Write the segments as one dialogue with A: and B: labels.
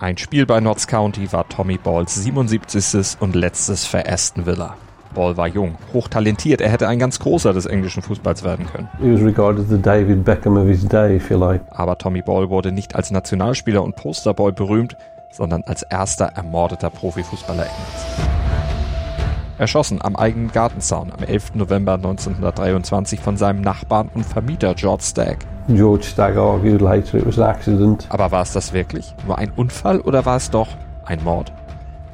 A: Ein Spiel bei Notts County war Tommy Balls 77. und letztes für Aston Villa. Ball war jung, hochtalentiert. Er hätte ein ganz großer des englischen Fußballs werden können.
B: Day, like.
A: Aber Tommy Ball wurde nicht als Nationalspieler und Posterboy berühmt, sondern als erster ermordeter Profifußballer Englands. Erschossen am eigenen Gartenzaun am 11. November 1923 von seinem Nachbarn und Vermieter George Stagg.
B: George Stagg argued later it was an accident.
A: Aber war es das wirklich? Nur ein Unfall oder war es doch ein Mord?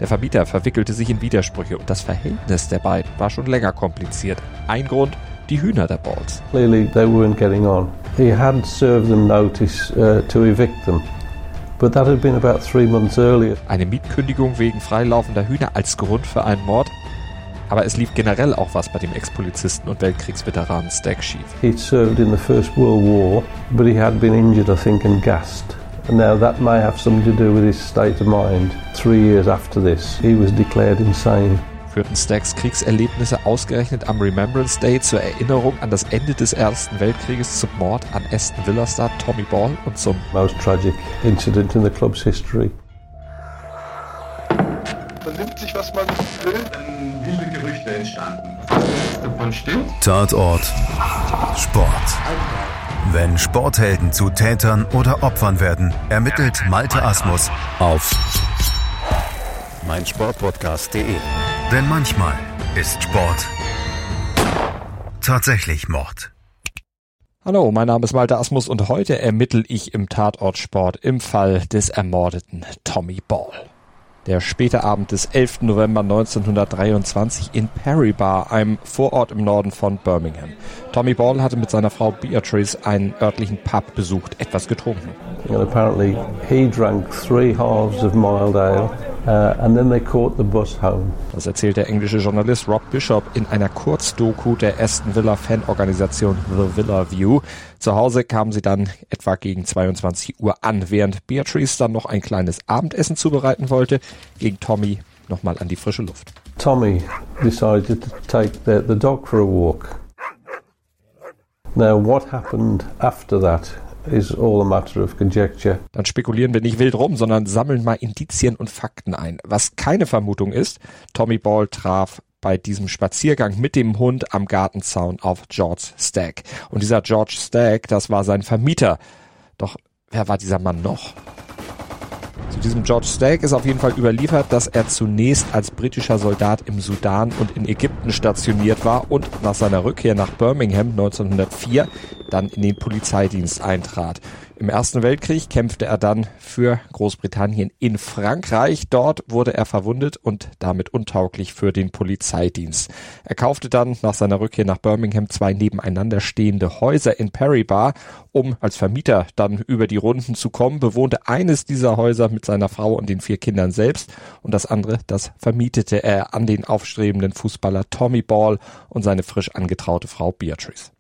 A: Der Vermieter verwickelte sich in Widersprüche und das Verhältnis der beiden war schon länger kompliziert. Ein Grund, die Hühner der Balls.
B: Clearly they weren't getting on. He had served them notice uh, to evict them. But that had been about three months earlier.
A: Eine Mietkündigung wegen freilaufender Hühner als Grund für einen Mord? Aber es lief generell auch was bei dem Ex-Polizisten und Weltkriegsveteranen Stack schief.
B: He'd served in the First World War, but he had been injured, I think, and gassed. And now that may have something to do with his state of mind. Three years after this, he was declared insane.
A: Führten Stacks Kriegserlebnisse ausgerechnet am Remembrance Day zur Erinnerung an das Ende des Ersten Weltkrieges zum Mord an Aston Villa Star Tommy Ball und zum
B: most tragic incident in the club's history.
C: Man nimmt sich, was man will.
D: Dann wilde Gerüchte entstanden. Davon stimmt?
E: Tatort Sport. Wenn Sporthelden zu Tätern oder Opfern werden, ermittelt Malte Asmus auf meinsportpodcast.de. Denn manchmal ist Sport tatsächlich Mord.
A: Hallo, mein Name ist Malte Asmus und heute ermittle ich im Tatort Sport im Fall des ermordeten Tommy Ball. Der späte Abend des 11. November 1923 in Perry Bar, einem Vorort im Norden von Birmingham. Tommy Ball hatte mit seiner Frau Beatrice einen örtlichen Pub besucht, etwas getrunken.
B: And apparently he drank three halves of mild ale uh, and then they caught the bus home.
A: Das erzählt der englische Journalist Rob Bishop in einer Kurzdoku der Aston Villa Fanorganisation The Villa View. Zu Hause kamen sie dann etwa gegen 22 Uhr an, während Beatrice dann noch ein kleines Abendessen zubereiten wollte, ging Tommy nochmal an die frische Luft.
B: Tommy decided to take the, the dog for a walk. Now, what happened after that
A: Dann spekulieren wir nicht wild rum, sondern sammeln mal Indizien und Fakten ein. Was keine Vermutung ist, Tommy Ball traf bei diesem Spaziergang mit dem Hund am Gartenzaun auf George Stagg. Und dieser George Stagg, das war sein Vermieter. Doch wer war dieser Mann noch? Zu diesem George Stagg ist auf jeden Fall überliefert, dass er zunächst als britischer Soldat im Sudan und in Ägypten stationiert war und nach seiner Rückkehr nach Birmingham 1904 dann in den Polizeidienst eintrat. Im Ersten Weltkrieg kämpfte er dann für Großbritannien in Frankreich. Dort wurde er verwundet und damit untauglich für den Polizeidienst. Er kaufte dann nach seiner Rückkehr nach Birmingham zwei nebeneinander stehende Häuser in Perry Bar, um als Vermieter dann über die Runden zu kommen, bewohnte eines dieser Häuser mit seiner Frau und den vier Kindern selbst und das andere, das vermietete er an den aufstrebenden Fußballer Tommy Ball und seine frisch angetraute Frau Beatrice.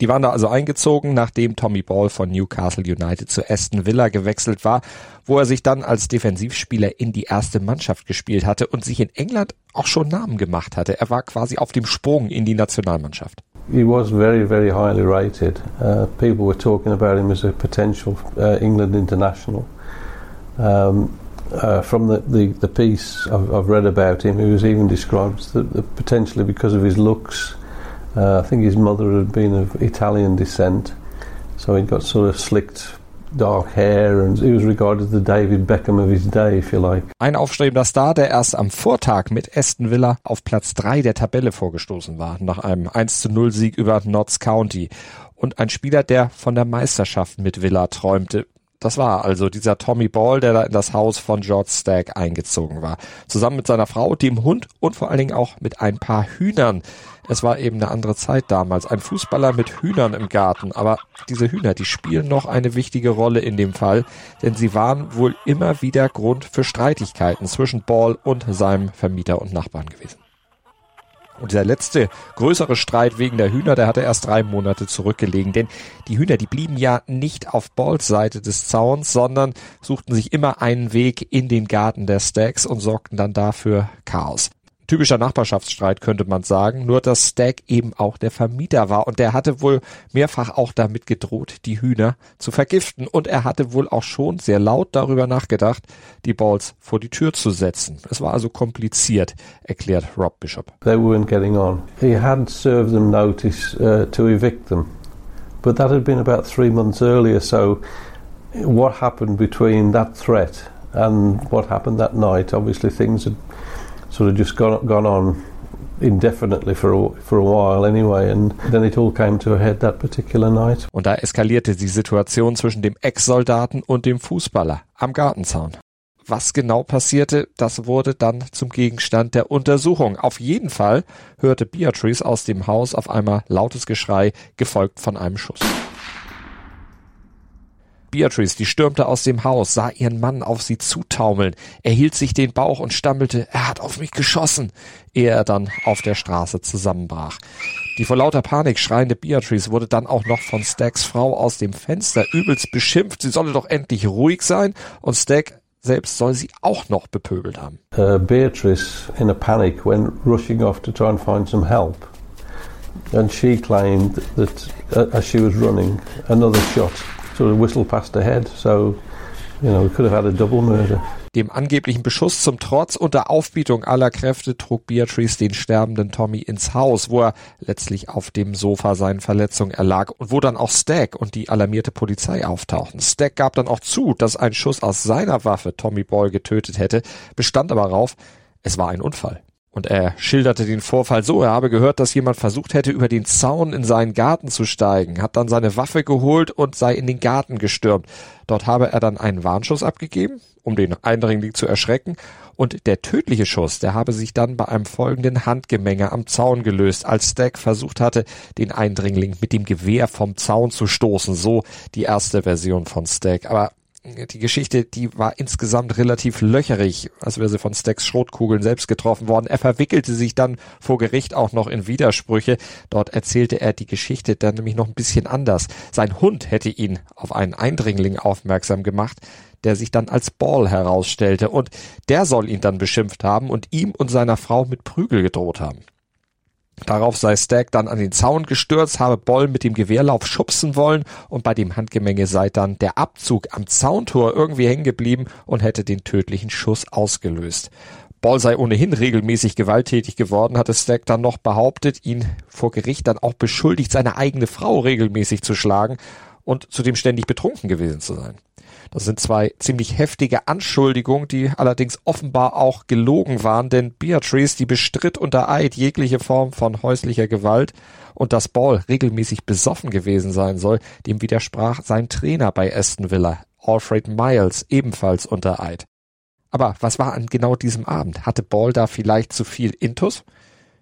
A: Die waren da also eingezogen, nachdem Tommy Ball von Newcastle United zu Aston Villa gewechselt war, wo er sich dann als Defensivspieler in die erste Mannschaft gespielt hatte und sich in England auch schon Namen gemacht hatte. Er war quasi auf dem Sprung in die Nationalmannschaft.
B: He was very, very highly rated. Uh, people were talking about him as a potential uh, England international. Um, uh, from the, the, the piece I've, I've read about him, he was even described that, that potentially because of his looks. Uh, I think his mother had been of Italian descent, so he'd got sort of slicked dark hair and he was regarded as the David Beckham of his day, if you like.
A: Ein aufstrebender Star, der erst am Vortag mit Aston Villa auf Platz 3 der Tabelle vorgestoßen war, nach einem 1 zu 0 Sieg über Notts County. Und ein Spieler, der von der Meisterschaft mit Villa träumte. Das war also dieser Tommy Ball, der da in das Haus von George Stagg eingezogen war. Zusammen mit seiner Frau, dem Hund und vor allen Dingen auch mit ein paar Hühnern. Es war eben eine andere Zeit damals. Ein Fußballer mit Hühnern im Garten. Aber diese Hühner, die spielen noch eine wichtige Rolle in dem Fall, denn sie waren wohl immer wieder Grund für Streitigkeiten zwischen Ball und seinem Vermieter und Nachbarn gewesen. Und dieser letzte größere Streit wegen der Hühner, der hatte erst drei Monate zurückgelegen. Denn die Hühner, die blieben ja nicht auf Balls Seite des Zauns, sondern suchten sich immer einen Weg in den Garten der Stacks und sorgten dann dafür Chaos. Typischer Nachbarschaftsstreit könnte man sagen, nur dass Stack eben auch der Vermieter war und der hatte wohl mehrfach auch damit gedroht, die Hühner zu vergiften und er hatte wohl auch schon sehr laut darüber nachgedacht, die Balls vor die Tür zu setzen. Es war also kompliziert, erklärt Rob Bishop.
B: They weren't getting on. He had served them notice uh, to evict them, but that had been about three months earlier. So, what happened between that threat and what happened that night? Obviously, things had sort of just gone, gone on indefinitely for a, for a while anyway and then it all came to a head that particular night.
A: Und da eskalierte die Situation zwischen dem Ex-Soldaten und dem Fußballer am Gartenzaun. Was genau passierte, das wurde dann zum Gegenstand der Untersuchung. Auf jeden Fall hörte Beatrice aus dem Haus auf einmal lautes Geschrei, gefolgt von einem Schuss. Beatrice, die stürmte aus dem Haus, sah ihren Mann auf sie zutaumeln. Er hielt sich den Bauch und stammelte, er hat auf mich geschossen, ehe er dann auf der Straße zusammenbrach. Die vor lauter Panik schreiende Beatrice wurde dann auch noch von Stacks Frau aus dem Fenster übelst beschimpft, sie solle doch endlich ruhig sein und Stack selbst soll sie auch noch bepöbelt haben.
B: Uh, Beatrice, in a panic, went rushing off to try and find some help. And she claimed that uh, as she was running, another shot sort of whistled past her head. So, you know, we could have had a double murder.
A: Dem angeblichen Beschuss zum Trotz unter Aufbietung aller Kräfte trug Beatrice den sterbenden Tommy ins Haus, wo er letztlich auf dem Sofa seinen Verletzungen erlag und wo dann auch Stack und die alarmierte Polizei auftauchten. Stack gab dann auch zu, dass ein Schuss aus seiner Waffe Tommy Ball getötet hätte, bestand aber darauf, es war ein Unfall. Und er schilderte den Vorfall so, er habe gehört, dass jemand versucht hätte, über den Zaun in seinen Garten zu steigen, hat dann seine Waffe geholt und sei in den Garten gestürmt. Dort habe er dann einen Warnschuss abgegeben, um den Eindringling zu erschrecken, und der tödliche Schuss, der habe sich dann bei einem folgenden Handgemenge am Zaun gelöst, als Stack versucht hatte, den Eindringling mit dem Gewehr vom Zaun zu stoßen, so die erste Version von Stack. Aber die Geschichte, die war insgesamt relativ löcherig, als wäre sie von Stacks Schrotkugeln selbst getroffen worden. Er verwickelte sich dann vor Gericht auch noch in Widersprüche. Dort erzählte er die Geschichte dann nämlich noch ein bisschen anders. Sein Hund hätte ihn auf einen Eindringling aufmerksam gemacht, der sich dann als Ball herausstellte und der soll ihn dann beschimpft haben und ihm und seiner Frau mit Prügel gedroht haben. Darauf sei Stack dann an den Zaun gestürzt, habe Boll mit dem Gewehrlauf schubsen wollen und bei dem Handgemenge sei dann der Abzug am Zauntor irgendwie hängen geblieben und hätte den tödlichen Schuss ausgelöst. Ball sei ohnehin regelmäßig gewalttätig geworden, hatte Stack dann noch behauptet, ihn vor Gericht dann auch beschuldigt, seine eigene Frau regelmäßig zu schlagen und zudem ständig betrunken gewesen zu sein. Das sind zwei ziemlich heftige Anschuldigungen, die allerdings offenbar auch gelogen waren, denn Beatrice, die bestritt unter Eid jegliche Form von häuslicher Gewalt und dass Ball regelmäßig besoffen gewesen sein soll, dem widersprach sein Trainer bei Aston Villa, Alfred Miles, ebenfalls unter Eid. Aber was war an genau diesem Abend? Hatte Ball da vielleicht zu viel Intus?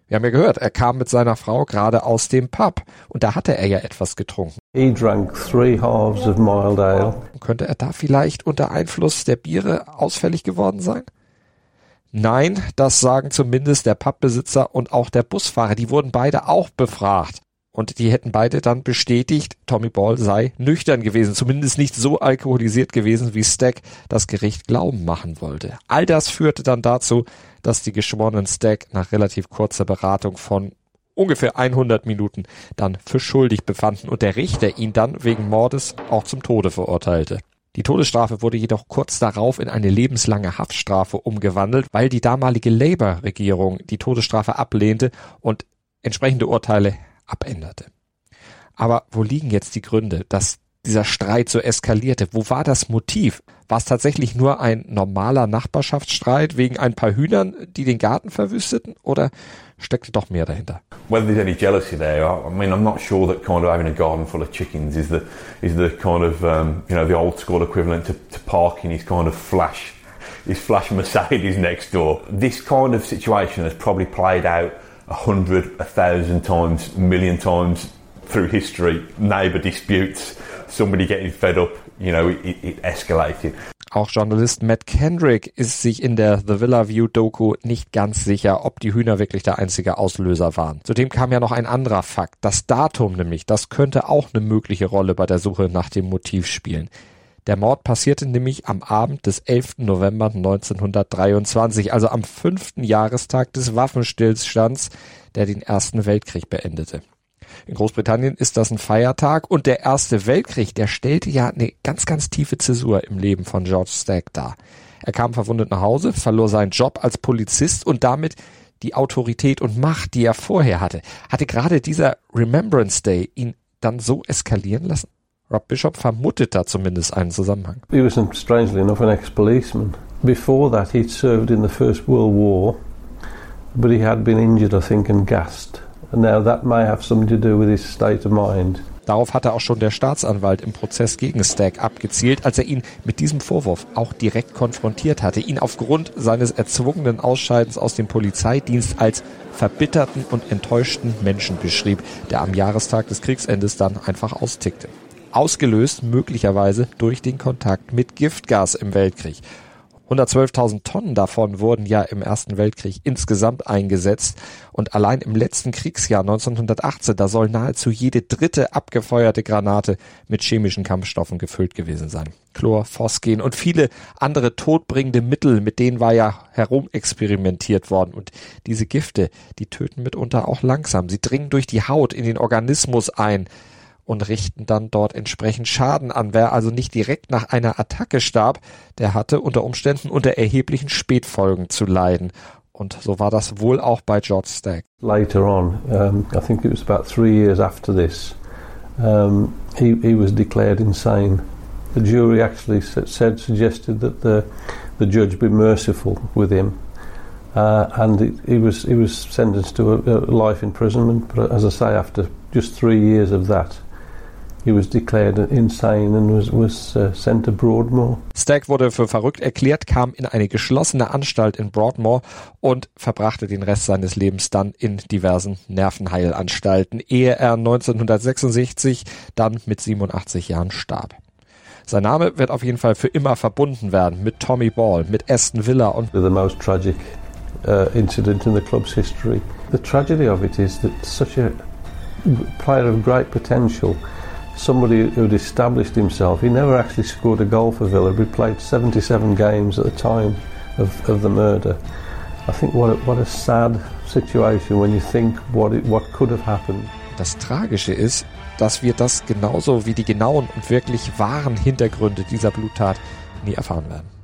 A: Wir haben ja gehört, er kam mit seiner Frau gerade aus dem Pub und da hatte er ja etwas getrunken.
B: He drank three halves of mild ale.
A: Könnte er da vielleicht unter Einfluss der Biere ausfällig geworden sein? Nein, das sagen zumindest der Pubbesitzer und auch der Busfahrer. Die wurden beide auch befragt. Und die hätten beide dann bestätigt, Tommy Ball sei nüchtern gewesen, zumindest nicht so alkoholisiert gewesen, wie Stack das Gericht glauben machen wollte. All das führte dann dazu, dass die geschworenen Stack nach relativ kurzer Beratung von ungefähr 100 Minuten dann für schuldig befanden und der Richter ihn dann wegen Mordes auch zum Tode verurteilte. Die Todesstrafe wurde jedoch kurz darauf in eine lebenslange Haftstrafe umgewandelt, weil die damalige Labour-Regierung die Todesstrafe ablehnte und entsprechende Urteile abänderte. Aber wo liegen jetzt die Gründe, dass dieser Streit so eskalierte? Wo war das Motiv? War es tatsächlich nur ein normaler Nachbarschaftsstreit wegen ein paar Hühnern, die den Garten verwüsteten? Oder steckte doch mehr dahinter?
F: Whether there's any jealousy there, I mean, I'm not sure that kind of having a garden full of chickens is the is the kind of um, you know the old school equivalent to, to parking his kind of flash his flash Mercedes next door. This kind of situation has probably played out a hundred, a thousand times, million times through history. Neighbour disputes, somebody getting fed up, you know, it, it escalated.
A: Auch Journalist Matt Kendrick ist sich in der The Villa View Doku nicht ganz sicher, ob die Hühner wirklich der einzige Auslöser waren. Zudem kam ja noch ein anderer Fakt. Das Datum nämlich, das könnte auch eine mögliche Rolle bei der Suche nach dem Motiv spielen. Der Mord passierte nämlich am Abend des 11. November 1923, also am fünften Jahrestag des Waffenstillstands, der den Ersten Weltkrieg beendete. In Großbritannien ist das ein Feiertag und der Erste Weltkrieg, der stellte ja eine ganz, ganz tiefe Zäsur im Leben von George Stack dar. Er kam verwundet nach Hause, verlor seinen Job als Polizist und damit die Autorität und Macht, die er vorher hatte. Hatte gerade dieser Remembrance Day ihn dann so eskalieren lassen? Rob Bishop vermutet da zumindest einen Zusammenhang.
B: He was, strangely enough, an ex-policeman. Before that, he'd served in the First World War, but he had been injured, I think, and gassed. And now that may have something to do with his state of mind.
A: Darauf hatte auch schon der Staatsanwalt im Prozess gegen Stack abgezielt, als er ihn mit diesem Vorwurf auch direkt konfrontiert hatte, ihn aufgrund seines erzwungenen Ausscheidens aus dem Polizeidienst als verbitterten und enttäuschten Menschen beschrieb, der am Jahrestag des Kriegsendes dann einfach austickte. Ausgelöst möglicherweise durch den Kontakt mit Giftgas im Weltkrieg. 112.000 Tonnen davon wurden ja im Ersten Weltkrieg insgesamt eingesetzt und allein im letzten Kriegsjahr 1918, da soll nahezu jede dritte abgefeuerte Granate mit chemischen Kampfstoffen gefüllt gewesen sein. Chlor, Phosgen und viele andere todbringende Mittel, mit denen war ja herumexperimentiert worden und diese Gifte, die töten mitunter auch langsam. Sie dringen durch die Haut in den Organismus ein und richten dann dort entsprechend Schaden an. Wer also nicht direkt nach einer Attacke starb, der hatte unter Umständen unter erheblichen Spätfolgen zu leiden. Und so war das wohl auch bei George Stack.
B: Later on, um, I think it was about three years after this, um, he, he was declared insane. The jury actually said, suggested that the, the judge be merciful with him. Uh, and it, he was he was sentenced to a, a life imprisonment. But as I say, after just three years of that, He was declared insane and was, was uh, sent to Broadmoor.
A: Stack wurde für verrückt erklärt, kam in eine geschlossene Anstalt in Broadmoor und verbrachte den Rest seines Lebens dann in diversen Nervenheilanstalten, ehe er 1966 dann mit 87 Jahren starb. Sein Name wird auf jeden Fall für immer verbunden werden mit Tommy Ball, mit Aston Villa und
B: the most tragic uh, incident in the club's history. The tragedy of it is that such a player of great potential somebody who'd established himself. He never actually scored a goal for Villa. He played 77 games at the time of, of the murder. I think what a, what a sad situation when you think what it, what could have happened.
A: Das Tragische ist, dass wir das genauso wie die genauen und wirklich wahren Hintergründe dieser Bluttat nie erfahren werden.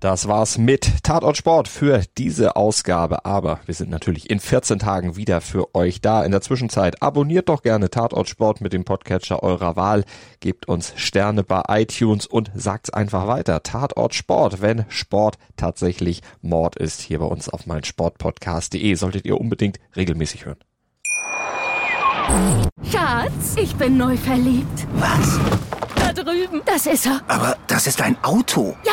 A: Das war's mit Tatort Sport für diese Ausgabe. Aber wir sind natürlich in 14 Tagen wieder für euch da. In der Zwischenzeit abonniert doch gerne Tatort Sport mit dem Podcatcher eurer Wahl. Gebt uns Sterne bei iTunes und sagt's einfach weiter. Tatort Sport, wenn Sport tatsächlich Mord ist. Hier bei uns auf meinsportpodcast.de solltet ihr unbedingt regelmäßig hören.
G: Schatz, ich bin neu verliebt.
H: Was?
G: Da drüben. Das ist er.
H: Aber das ist ein Auto.
G: Ja,